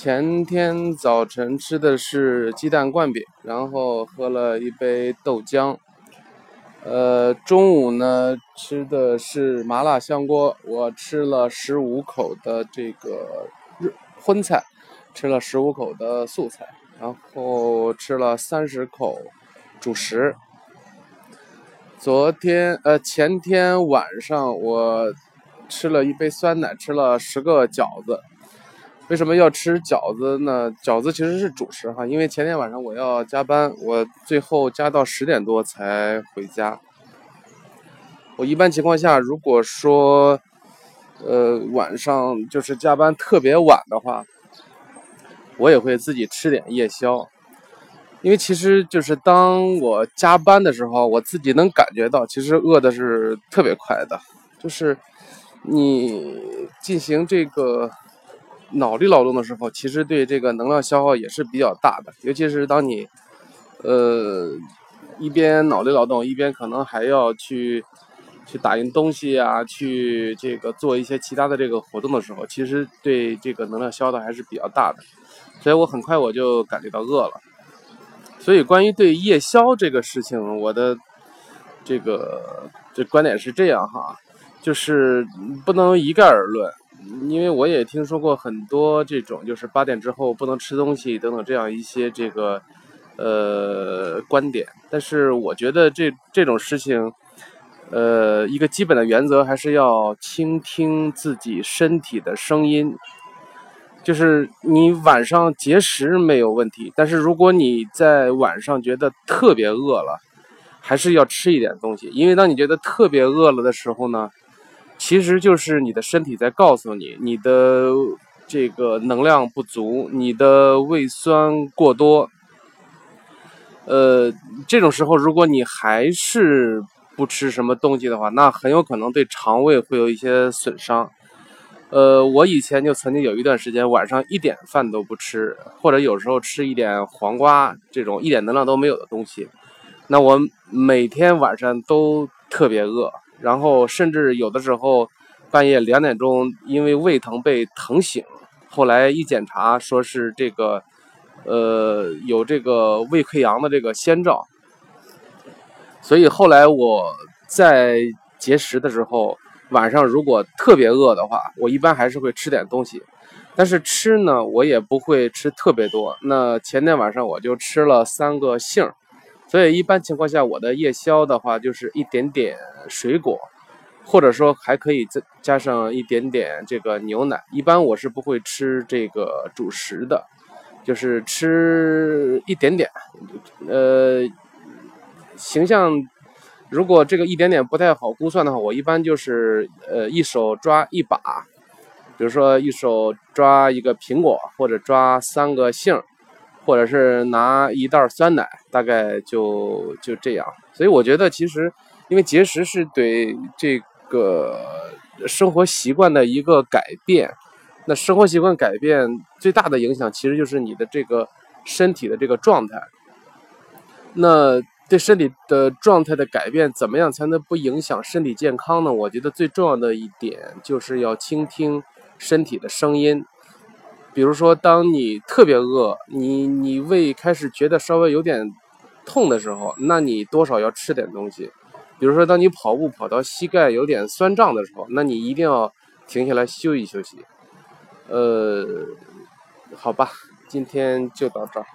前天早晨吃的是鸡蛋灌饼，然后喝了一杯豆浆。呃，中午呢吃的是麻辣香锅，我吃了十五口的这个荤菜，吃了十五口的素菜，然后吃了三十口主食。昨天呃前天晚上我吃了一杯酸奶，吃了十个饺子。为什么要吃饺子呢？饺子其实是主食哈，因为前天晚上我要加班，我最后加到十点多才回家。我一般情况下，如果说，呃，晚上就是加班特别晚的话，我也会自己吃点夜宵，因为其实就是当我加班的时候，我自己能感觉到，其实饿的是特别快的，就是你进行这个。脑力劳动的时候，其实对这个能量消耗也是比较大的，尤其是当你，呃，一边脑力劳动，一边可能还要去去打印东西啊，去这个做一些其他的这个活动的时候，其实对这个能量消耗还是比较大的。所以我很快我就感觉到饿了。所以关于对夜宵这个事情，我的这个这观点是这样哈，就是不能一概而论。因为我也听说过很多这种，就是八点之后不能吃东西等等这样一些这个呃观点，但是我觉得这这种事情，呃，一个基本的原则还是要倾听自己身体的声音。就是你晚上节食没有问题，但是如果你在晚上觉得特别饿了，还是要吃一点东西，因为当你觉得特别饿了的时候呢。其实就是你的身体在告诉你，你的这个能量不足，你的胃酸过多。呃，这种时候如果你还是不吃什么东西的话，那很有可能对肠胃会有一些损伤。呃，我以前就曾经有一段时间晚上一点饭都不吃，或者有时候吃一点黄瓜这种一点能量都没有的东西，那我每天晚上都特别饿。然后甚至有的时候半夜两点钟，因为胃疼被疼醒，后来一检查说是这个，呃，有这个胃溃疡的这个先兆。所以后来我在节食的时候，晚上如果特别饿的话，我一般还是会吃点东西，但是吃呢，我也不会吃特别多。那前天晚上我就吃了三个杏儿。所以一般情况下，我的夜宵的话就是一点点水果，或者说还可以再加上一点点这个牛奶。一般我是不会吃这个主食的，就是吃一点点。呃，形象如果这个一点点不太好估算的话，我一般就是呃一手抓一把，比如说一手抓一个苹果，或者抓三个杏。或者是拿一袋酸奶，大概就就这样。所以我觉得，其实因为节食是对这个生活习惯的一个改变。那生活习惯改变最大的影响，其实就是你的这个身体的这个状态。那对身体的状态的改变，怎么样才能不影响身体健康呢？我觉得最重要的一点就是要倾听身体的声音。比如说，当你特别饿，你你胃开始觉得稍微有点痛的时候，那你多少要吃点东西。比如说，当你跑步跑到膝盖有点酸胀的时候，那你一定要停下来休息休息。呃，好吧，今天就到这儿。